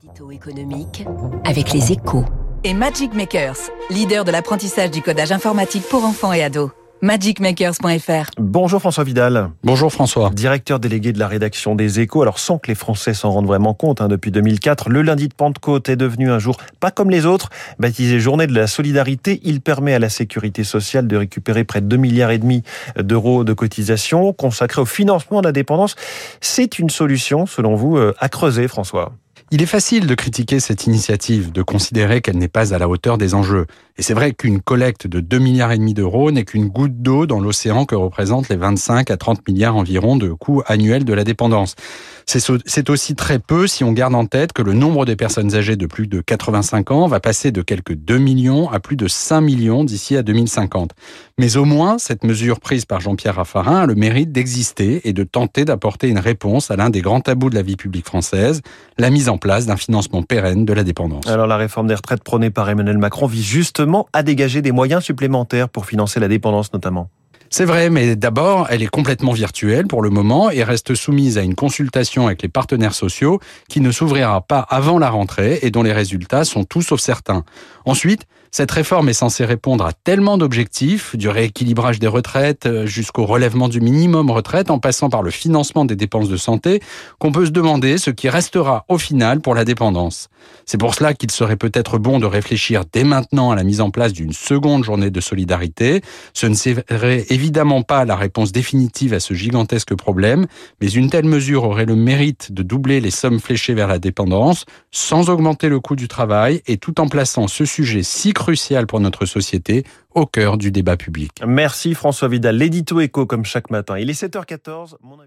L'édito économique avec les échos. Et Magic Makers, leader de l'apprentissage du codage informatique pour enfants et ados. magicmakers.fr Bonjour François Vidal. Bonjour François. Directeur délégué de la rédaction des Échos. Alors sans que les Français s'en rendent vraiment compte, hein, depuis 2004, le lundi de Pentecôte est devenu un jour pas comme les autres. Baptisé Journée de la solidarité, il permet à la sécurité sociale de récupérer près de 2 milliards et demi d'euros de cotisations consacrés au financement de la dépendance. C'est une solution, selon vous, euh, à creuser, François? Il est facile de critiquer cette initiative, de considérer qu'elle n'est pas à la hauteur des enjeux. Et c'est vrai qu'une collecte de 2 milliards et demi d'euros n'est qu'une goutte d'eau dans l'océan que représentent les 25 à 30 milliards environ de coûts annuels de la dépendance. C'est aussi très peu si on garde en tête que le nombre des personnes âgées de plus de 85 ans va passer de quelques 2 millions à plus de 5 millions d'ici à 2050. Mais au moins, cette mesure prise par Jean-Pierre Raffarin a le mérite d'exister et de tenter d'apporter une réponse à l'un des grands tabous de la vie publique française, la mise en place d'un financement pérenne de la dépendance. Alors la réforme des retraites prônée par Emmanuel Macron vise justement à dégager des moyens supplémentaires pour financer la dépendance notamment. C'est vrai, mais d'abord, elle est complètement virtuelle pour le moment et reste soumise à une consultation avec les partenaires sociaux qui ne s'ouvrira pas avant la rentrée et dont les résultats sont tout sauf certains. Ensuite, cette réforme est censée répondre à tellement d'objectifs, du rééquilibrage des retraites euh, jusqu'au relèvement du minimum retraite en passant par le financement des dépenses de santé, qu'on peut se demander ce qui restera au final pour la dépendance. C'est pour cela qu'il serait peut-être bon de réfléchir dès maintenant à la mise en place d'une seconde journée de solidarité. Ce ne serait évidemment pas la réponse définitive à ce gigantesque problème, mais une telle mesure aurait le mérite de doubler les sommes fléchées vers la dépendance, sans augmenter le coût du travail et tout en plaçant ce sujet si crucial pour notre société au cœur du débat public. Merci François Vidal. L'édito écho comme chaque matin. Il est 7h14. Mon